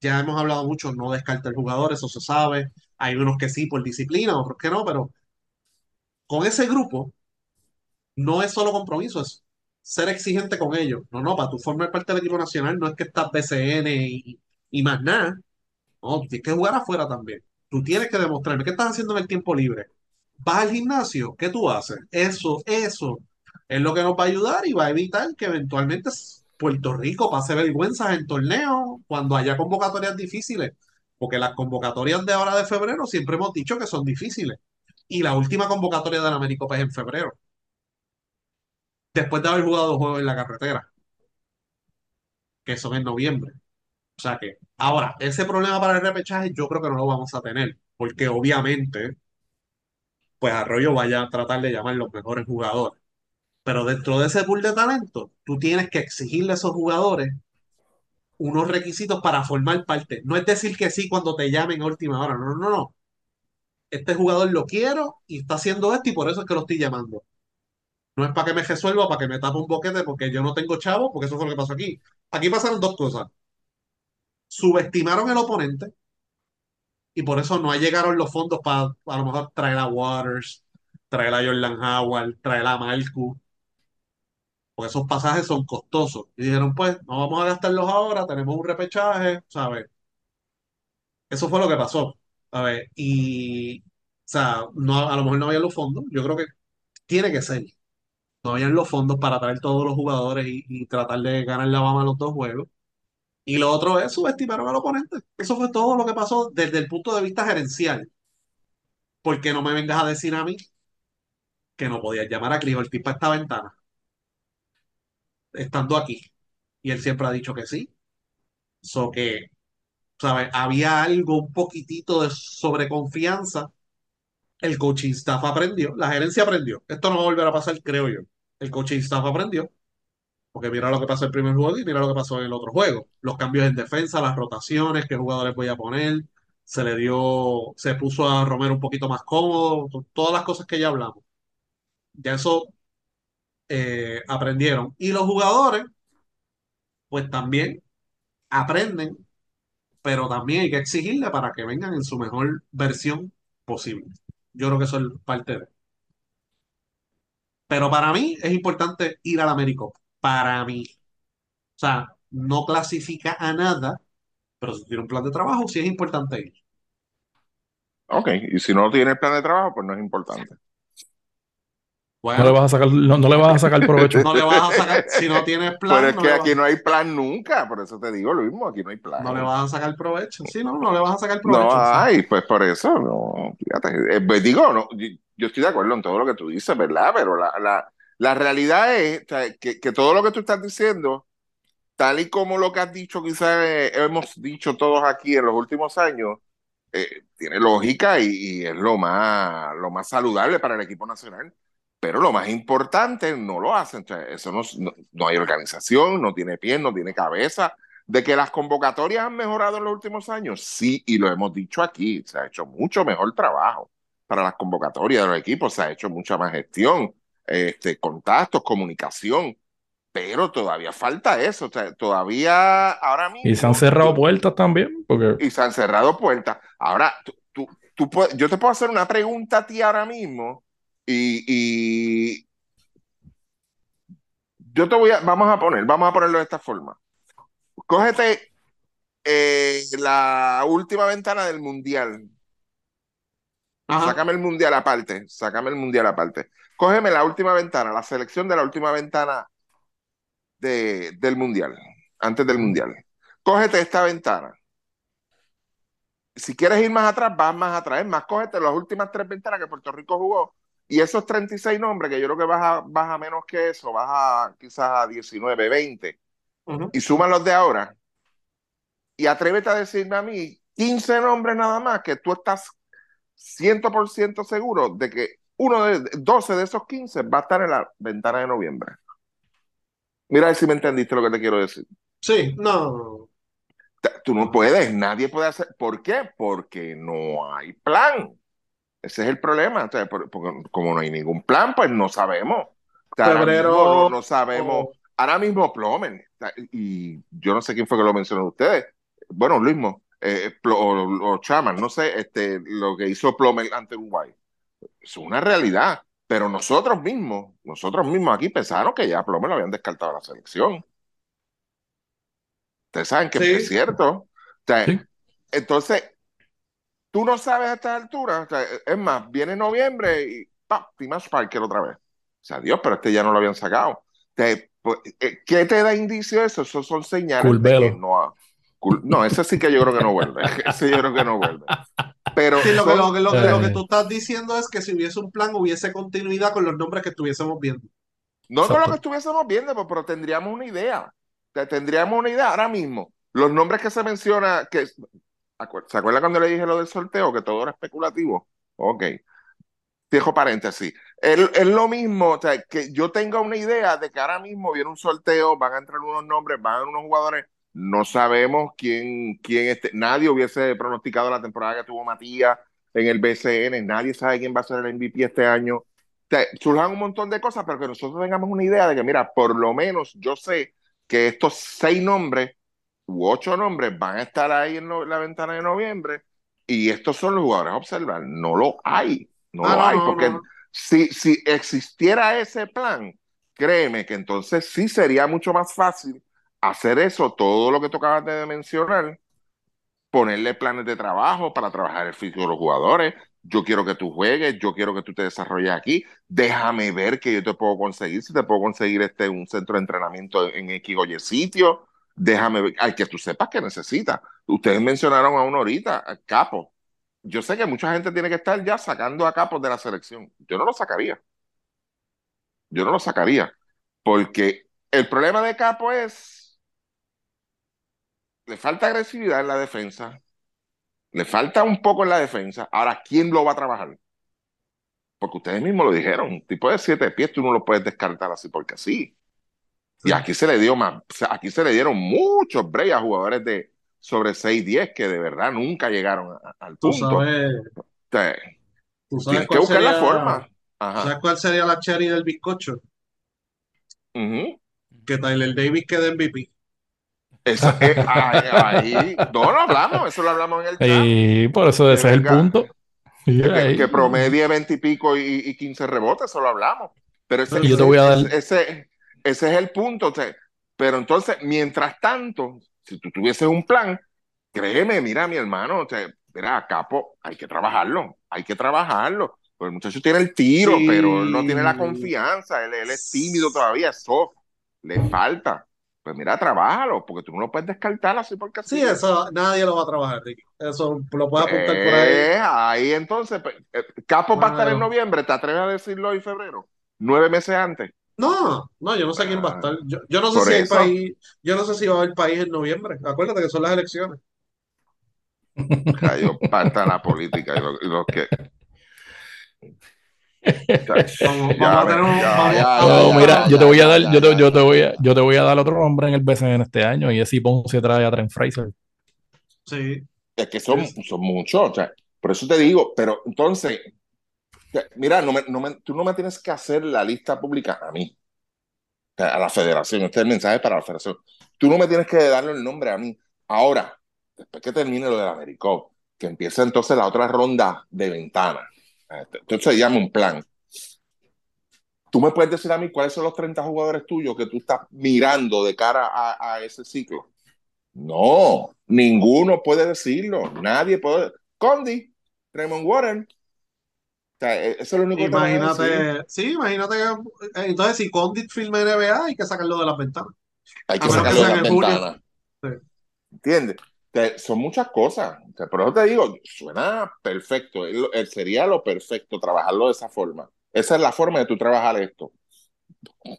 Ya hemos hablado mucho, no descarta el jugador, eso se sabe. Hay unos que sí por disciplina, otros que no, pero con ese grupo no es solo compromiso, es ser exigente con ellos. No, no, para tú formar parte del equipo nacional no es que estás BCN y, y más nada. No, tienes que jugar afuera también. Tú tienes que demostrarme qué estás haciendo en el tiempo libre. ¿Vas al gimnasio? ¿Qué tú haces? Eso, eso es lo que nos va a ayudar y va a evitar que eventualmente Puerto Rico pase vergüenzas en torneos cuando haya convocatorias difíciles. Porque las convocatorias de ahora de febrero siempre hemos dicho que son difíciles. Y la última convocatoria del Américo es en febrero, después de haber jugado juegos en la carretera, que son en noviembre. O sea que, ahora, ese problema para el repechaje yo creo que no lo vamos a tener, porque obviamente pues Arroyo vaya a tratar de llamar los mejores jugadores. Pero dentro de ese pool de talento, tú tienes que exigirle a esos jugadores unos requisitos para formar parte. No es decir que sí cuando te llamen a última hora. No, no, no. Este jugador lo quiero y está haciendo esto y por eso es que lo estoy llamando. No es para que me resuelva, para que me tape un boquete porque yo no tengo chavo, porque eso fue lo que pasó aquí. Aquí pasaron dos cosas. Subestimaron el oponente y por eso no llegaron los fondos para a lo mejor traer a Waters, traer a Jordan Howard, traer a Malcu. Porque esos pasajes son costosos. Y dijeron, pues, no vamos a gastarlos ahora, tenemos un repechaje, ¿sabes? Eso fue lo que pasó. ¿sabes? Y, o sea, no, a lo mejor no había los fondos. Yo creo que tiene que ser. No habían los fondos para traer todos los jugadores y, tratar de ganar la Bama los dos juegos. Y lo otro es subestimaron al oponente. Eso fue todo lo que pasó desde el punto de vista gerencial. Porque no me vengas a decir a mí que no podías llamar a Cris Ortiz para esta ventana, estando aquí. Y él siempre ha dicho que sí. So que, ¿sabes? Había algo, un poquitito de sobreconfianza. El coaching staff aprendió, la gerencia aprendió. Esto no va a volver a pasar, creo yo. El coaching staff aprendió. Porque mira lo que pasó el primer juego y mira lo que pasó en el otro juego. Los cambios en defensa, las rotaciones, qué jugadores voy a poner. Se le dio, se puso a Romero un poquito más cómodo. Todas las cosas que ya hablamos. Ya eso eh, aprendieron. Y los jugadores, pues también aprenden, pero también hay que exigirle para que vengan en su mejor versión posible. Yo creo que eso es parte de. Pero para mí es importante ir al Américo. Para mí. O sea, no clasifica a nada, pero si tiene un plan de trabajo, sí es importante ir. Ok, y si no tiene plan de trabajo, pues no es importante. No le vas a sacar, no, no le vas a sacar provecho. No le vas a sacar, si no tienes plan. Pero es no que aquí vas- no hay plan nunca, por eso te digo lo mismo, aquí no hay plan. no le vas a sacar provecho. Sí, no, no le vas a sacar provecho. No sí. hay, pues por eso, no, fíjate, eh, pues digo, no, yo, estoy de acuerdo en todo lo que tú dices, ¿verdad? Pero la, la, la realidad es que, que todo lo que tú estás diciendo, tal y como lo que has dicho, quizás eh, hemos dicho todos aquí en los últimos años, eh, tiene lógica y, es lo más, lo más saludable para el equipo nacional. Pero lo más importante, no lo hacen. Eso no, no, no hay organización, no tiene pies, no tiene cabeza. De que las convocatorias han mejorado en los últimos años, sí, y lo hemos dicho aquí, se ha hecho mucho mejor trabajo para las convocatorias de los equipos, se ha hecho mucha más gestión, este, contactos, comunicación, pero todavía falta eso, o sea, todavía ahora mismo... Y se han cerrado puertas también, porque Y se han cerrado puertas. Ahora, tú, tú, tú yo te puedo hacer una pregunta a ti ahora mismo y, y yo te voy a, vamos a poner, vamos a ponerlo de esta forma. Cógete eh, la última ventana del mundial. Ajá. Sácame el mundial aparte, sácame el mundial aparte. Cógeme la última ventana, la selección de la última ventana de, del mundial, antes del mundial. Cógete esta ventana. Si quieres ir más atrás, vas más atrás. Es más, cógete las últimas tres ventanas que Puerto Rico jugó y esos 36 nombres, que yo creo que vas a, vas a menos que eso, vas a quizás a 19, 20, Ujú. y suma los de ahora. Y atrévete a decirme a mí 15 nombres nada más que tú estás 100% seguro de que uno de 12 de esos 15 va a estar en la ventana de noviembre. Mira a ver si me entendiste lo que te quiero decir. Sí, no. Tú no puedes, nadie puede hacer. ¿Por qué? Porque no hay plan. Ese es el problema. O sea, por- porque como no hay ningún plan, pues no sabemos. O sea, ahora Febrero, no, no sabemos. Ahora mismo Plomen, y yo no sé quién fue que lo mencionó de ustedes. Bueno, Luis Mo, eh, o, o Chaman, no sé, este, lo que hizo Plomen ante Uruguay. Es una realidad. Pero nosotros mismos, nosotros mismos aquí pensaron que ya Plomen lo habían descartado de la selección. Ustedes saben que Sí. es cierto. O sea, Sí. Entonces, tú no sabes a estas alturas. O sea, es más, viene noviembre y ¡pam! Timas Parker otra vez. O sea, Dios, pero este ya no lo habían sacado. Pues, eh, ¿Qué te da indicio de eso? Eso son señales de Culvelo. que no ha- No, ese sí que yo creo que no vuelve. Ese yo creo que no vuelve. Pero Sí, lo que, lo, que- lo que- lo que tú estás diciendo es que si hubiese un plan, hubiese continuidad con los nombres que estuviésemos viendo. No con lo que estuviésemos viendo, pues, pero tendríamos una idea. Te- Tendríamos una idea ahora mismo. Los nombres que se menciona, que ¿se acuerda cuando le dije lo del sorteo? Que todo era especulativo. Ok. Cierro paréntesis. Es, es lo mismo, o sea, que yo tenga una idea de que ahora mismo viene un sorteo, van a entrar unos nombres, van a entrar unos jugadores, no sabemos quién, quién este, nadie hubiese pronosticado la temporada que tuvo Matías en el BCN, nadie sabe quién va a ser el MVP este año. O sea, surjan un montón de cosas, pero que nosotros tengamos una idea de que, mira, por lo menos yo sé que estos seis nombres u ocho nombres van a estar ahí en la ventana de noviembre y estos son los jugadores a observar. No lo hay, no Ah, lo hay, no, porque no. Si, si existiera ese plan, créeme que entonces sí sería mucho más fácil hacer eso, todo lo que tú acabas de mencionar, ponerle planes de trabajo para trabajar el físico de los jugadores. Yo quiero que tú juegues, yo quiero que tú te desarrolles aquí. Déjame ver que yo te puedo conseguir, si te puedo conseguir este, un centro de entrenamiento en, en X o Y sitio. Déjame ver, hay que tú sepas que necesitas. Ustedes mencionaron a uno ahorita, a Capo. Yo sé que mucha gente tiene que estar ya sacando a Capos de la selección. Yo no lo sacaría. Yo no lo sacaría. Porque el problema de Capo es, le falta agresividad en la defensa, le falta un poco en la defensa. Ahora, ¿quién lo va a trabajar? Porque ustedes mismos lo dijeron, un tipo de siete pies tú no lo puedes descartar así porque sí. Y aquí se le dio más, aquí se le dieron muchos breaks a jugadores de sobre 6-10 que de verdad nunca llegaron a- al Tú punto. sabes, O sea, tú sabes tienes que buscar la forma. ¿tú Ajá. sabes cuál sería la cherry del bizcocho? Ujú. Que Tyler Davis quede MVP. Eso, eh, ahí, ahí- no lo hablamos, eso lo hablamos en el chat. Y por eso ese es el punto. Que, que promedie 20 y pico y, y 15 rebotes, eso lo hablamos. Pero ese, Y yo te voy a dar- ese, ese, ese es el punto. o sea, pero entonces, mientras tanto, si tú tuvieses un plan, créeme, mira, mi hermano, o sea, mira, Capo, hay que trabajarlo, hay que trabajarlo. Pues el muchacho tiene el tiro, Sí. pero él no tiene la confianza, él, él es tímido todavía, es soft, le falta. Pues mira, trabájalo, porque tú no lo puedes descartar así porque Sí, así. eso nadie lo va a trabajar, Ricky. Eso lo puedes apuntar por ahí. Eh, ahí entonces, pues, eh, Capo va a estar en noviembre, ¿te atreves a decirlo en febrero? Nueve meses antes. No, no, yo no sé quién va a estar. Yo, yo no sé si hay eso. país, yo no sé si va a haber país en noviembre. Acuérdate que son las elecciones. Cayó pata la política y lo, y lo que. Vamos, Ya vamos a ve, tener un- ya, vamos- ya, No, ya, ya, mira, ya, yo te voy a dar, ya, yo te, ya, yo te ya. voy a, yo te voy a dar otro nombre en el BCN este año y ese Ponce trae a Trent Fraser. Sí. Es que son, son muchos, o sea, por eso te digo, pero entonces, mira, no me, no me- tú no me tienes que hacer la lista pública a mí, a la federación, este es el mensaje para la federación. Tú no me tienes que darle el nombre a mí. Ahora, después que termine lo del Americop, que empiece entonces la otra ronda de ventana, entonces se llama un plan. Tú me puedes decir a mí cuáles son los 30 jugadores tuyos que tú estás mirando de cara a, a ese ciclo. No, ninguno puede decirlo. Nadie puede. Condi, Raymond Warren. O sea, e- eso es lo único que te van a decir. Imagínate, sí, imagínate que eh, entonces si Condit filma NBA hay que sacarlo de las ventanas. Hay que a sacarlo que de las ventanas. Sí. ¿Entiendes? Sea, son muchas cosas. O sea, por eso te digo, suena perfecto. El- el- sería lo perfecto trabajarlo de esa forma. Esa es la forma de tú trabajar esto.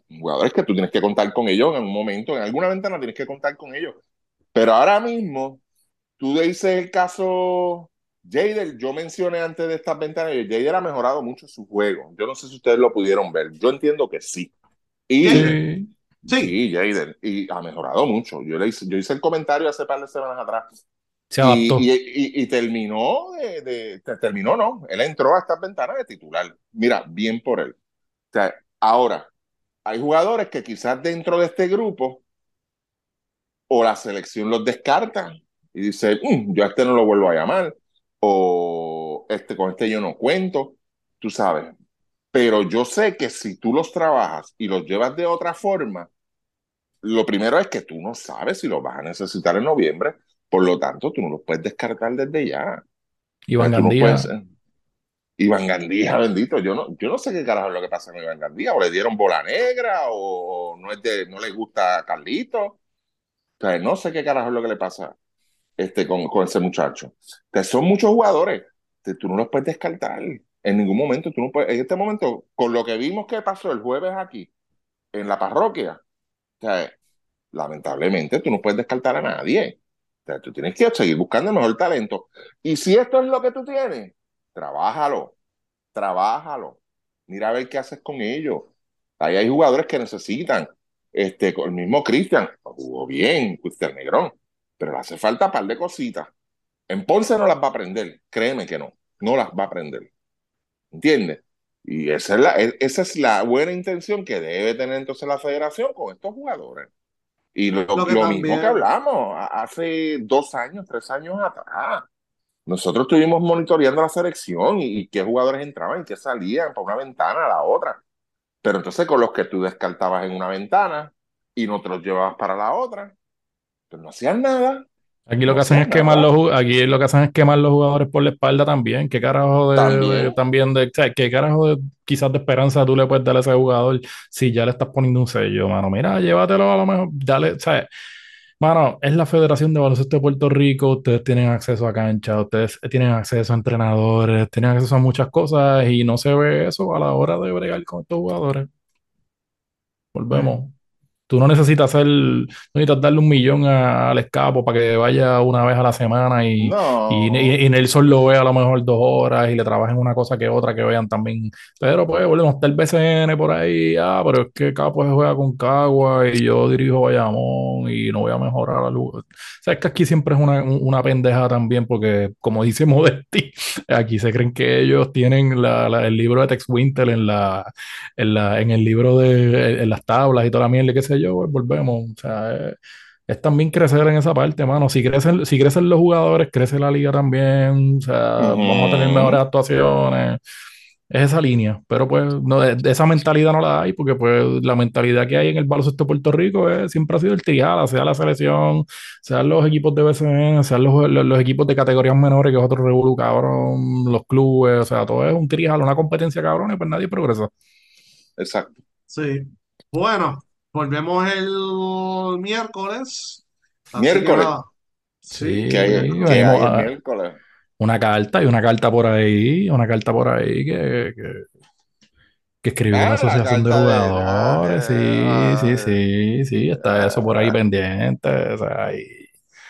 Jugadores que tú tienes que contar con ellos en un momento, en alguna ventana tienes que contar con ellos. Pero ahora mismo, tú dices el caso Jader, yo mencioné antes de estas ventanas, que Jader ha mejorado mucho su juego. Yo no sé si ustedes lo pudieron ver. Yo entiendo que sí. Y Sí. Sí, Sí, Jader, y ha mejorado mucho. Yo, le hice, yo hice el comentario hace par de semanas atrás se y, adaptó. y, y- y terminó de, de- te- terminó, no, él entró a estas ventanas de titular. Mira, bien por él. O sea, ahora, hay jugadores que quizás dentro de este grupo o la selección los descarta y dice, "Mm, yo a este no lo vuelvo a llamar, o este con este yo no cuento, tú sabes. Pero yo sé que si tú los trabajas y los llevas de otra forma, lo primero es que tú no sabes si los vas a necesitar en noviembre, por lo tanto, tú no los puedes descartar desde ya. Iván no Gandía. puedes- Iván Gandía, bendito. Yo no, yo no sé qué carajo es lo que pasa con Iván Gandía. O le dieron bola negra, o no, es de, no le gusta a Carlito. O sea, no sé qué carajo es lo que le pasa este, con, con ese muchacho. O sea, son muchos jugadores. que tú no los puedes descartar en ningún momento. Tú no puedes, en este momento, con lo que vimos que pasó el jueves aquí, en la parroquia, lamentablemente tú no puedes descartar a nadie. Tú tienes que seguir buscando el mejor talento. Y si esto es lo que tú tienes, trabájalo, trabájalo, mira a ver qué haces con ellos. Ahí hay jugadores que necesitan, este, el mismo Cristian, jugó bien, Cristian Negrón, pero le hace falta un par de cositas. En Ponce no las va a aprender, créeme que no, no las va a aprender. ¿Entiendes? Y esa es, la, e, esa es la buena intención que debe tener entonces la federación con estos jugadores. Y lo, Lo que lo también- mismo que hablamos hace dos años, tres años atrás. Nosotros estuvimos monitoreando la selección y, y qué jugadores entraban y qué salían por una ventana a la otra. Pero entonces con los que tú descartabas en una ventana y no te los llevabas para la otra, pues no hacían nada. Aquí lo que hacen es quemar los aquí lo que hacen es quemar los jugadores por la espalda también. ¿Qué carajo de También. de- también de, o sea, qué carajo de quizás de esperanza tú le puedes dar a ese jugador si ya le estás poniendo un sello, mano? Mira, llévatelo a lo mejor, dale, o sea, mano, es la Federación de Baloncesto de Puerto Rico, ustedes tienen acceso a cancha, ustedes tienen acceso a entrenadores, tienen acceso a muchas cosas y no se ve eso a la hora de bregar con estos jugadores. Volvemos. Tú no necesitas hacer, no necesitas darle un millón a- al escapo para que vaya una vez a la semana y, No. y, y- y Nelson lo vea a lo mejor dos horas y le trabajen una cosa que otra que vean también. Pero pues volvemos, está el BCN por ahí, ah, pero es que Capo juega con Cagua y yo dirijo Bayamón y no voy a mejorar la luz. O sea, es que aquí siempre es una, un- una pendeja también porque como dice Modesti, aquí se creen que ellos tienen la- la- el libro de Tex Winter en la, en la, en el libro de, en las tablas y toda la mierda, qué sé yo, pues, volvemos. O sea, es, es también crecer en esa parte, mano. Si crecen, si crecen los jugadores, crece la liga también. O sea, vamos a tener mejores actuaciones. Es esa línea, pero pues no, de, de esa mentalidad no la hay, porque pues la mentalidad que hay en el baloncesto de Puerto Rico es, siempre ha sido el triada, sea la selección, sean los equipos de BCN, sean los, los, los equipos de categorías menores, que es otro revolú, cabrón, los clubes, o sea, todo es un trial, una competencia cabrón, y pues nadie progresa. Exacto. Sí. Bueno, volvemos el miércoles. Miércoles. que. Sí. ¿Qué hay, el miércoles? una carta y una carta por ahí, una carta por ahí que, que, que escribió Ah, la asociación de jugadores, ah, sí, sí, sí, sí, está eso por ahí ah. pendiente, o sea, hay,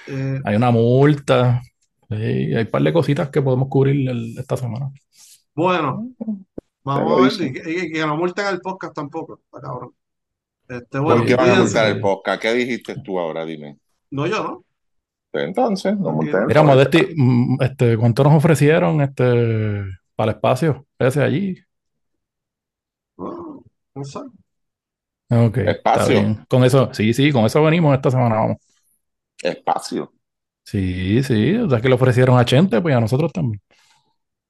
Eh, hay una multa, sí, hay un par de cositas que podemos cubrir el- esta semana. bueno, Ya vamos a ver. Y, que- y que no multen al podcast tampoco. Cabrón. Este, ¿Por bueno, qué van a multar el podcast? ¿Qué dijiste tú ahora? Dime. No, yo no. Pues entonces, no multen Mira. Modesti, mm, este, ¿cuánto nos ofrecieron este, para el espacio ese allí? No, no sé. Ok, Espacio. Con eso, sí, sí, con eso venimos esta semana, vamos. Espacio. Sí, sí, o sea que le ofrecieron a Chente, pues a nosotros también.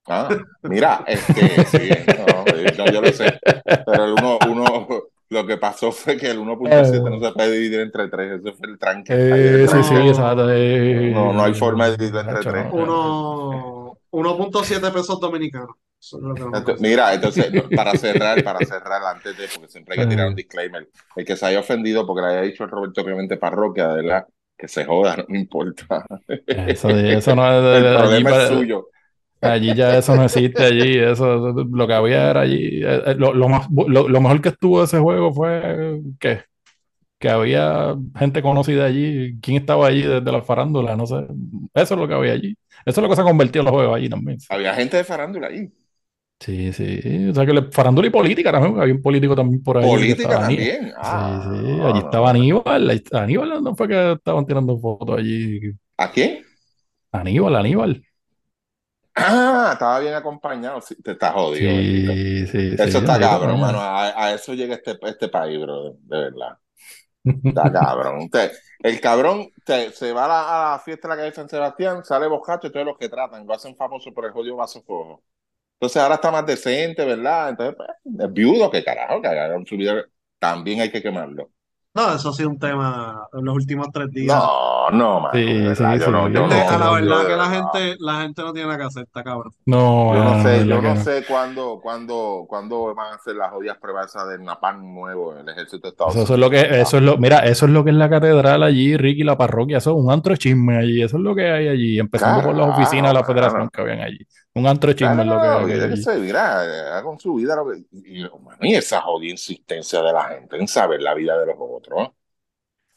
Ah, mira, este, sí, no, yo lo sé, pero el uno, uno, lo que pasó fue que el 1.7 no se puede dividir entre tres, eso fue el tranque. Eh, sí, no. sí, exacto. eh, No, no hay forma de dividirlo entre Nacho, tres. no. Uno, 1.7 pesos dominicanos. Entonces, mira, entonces, para cerrar, para cerrar antes de, porque siempre hay que tirar un disclaimer. El que se haya ofendido porque le haya dicho a Roberto Clemente Parroquia, de verdad, que se joda, no me importa. Eso, eso no es El problema es suyo. Allí ya eso no existe allí, eso, eso- lo que había era allí, eh, eh, lo, lo más, lo, lo mejor que estuvo ese juego fue que, que había gente conocida allí, quién estaba allí desde la farándula, no sé, eso es lo que había allí, eso es lo que se ha convertido en los juegos allí también. Había gente de farándula ahí. Sí, sí, o sea que le- farándula y política también, había un político también por ahí Política también. Ah, Sí, sí, no, allí no, estaba. Aníbal, Aníbal no fue que estaban tirando fotos allí, ¿A quién? Aníbal, Aníbal. Ah, estaba bien acompañado. Sí, te estás jodido. Sí, sí, Eso está cabrón, mano. A, a eso llega este, este país, bro. De verdad. Está cabrón. Te- el cabrón te- se va a la, a la fiesta de la calle San Sebastián, sale bocacho, todos los que tratan, lo hacen famoso por el jodido vaso cojo. Entonces ahora está más decente, ¿verdad? Entonces, pues, es viudo, que carajo, que su vida. También hay que quemarlo. No, eso ha sido un tema en los últimos tres días. No, no, mano. Sí, sí, yo no, sí. yo no, a la verdad que la gente, la gente no tiene nada que hacer, está cabrón. No, Yo no no, sé, yo no sé cuándo, cuándo, cuándo van a hacer las jodidas pruebas esas del napalm nuevo en el ejército de Estados Eso, eso es Unidos. lo que, eso es lo, mira, eso es lo que es la catedral allí, Ricky, la parroquia, eso es un antro de chisme allí, eso es lo que hay allí, empezando por las oficinas de la federación que habían allí. Un antro de chisme es lo que que se mira, haga con su vida lo que- y, esa jodida insistencia de la gente en saber la vida de los otros.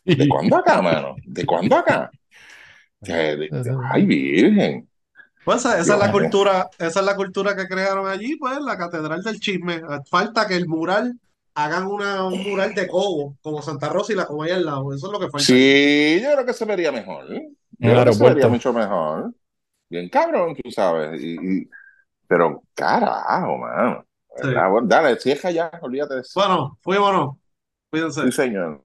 ¿De cuándo acá, mano? ¿De cuándo acá? De- de- de- ay, virgen. Pues esa, esa es la cultura, esa es la cultura que crearon allí, pues, la Catedral del Chisme. Falta que el mural, hagan una, un mural de Cobo, como Santa Rosa y la Cobo ahí al lado. Eso es lo que falta. Sí, yo creo que se vería mejor. Yo creo que se vería mucho mejor. Bien cabrón, tú sabes. Y, y- pero carajo, mano. Sí. ¿Verdad? Bueno, dale, cierra ya, olvídate de eso. Bueno. Cuídense. Sí, señor.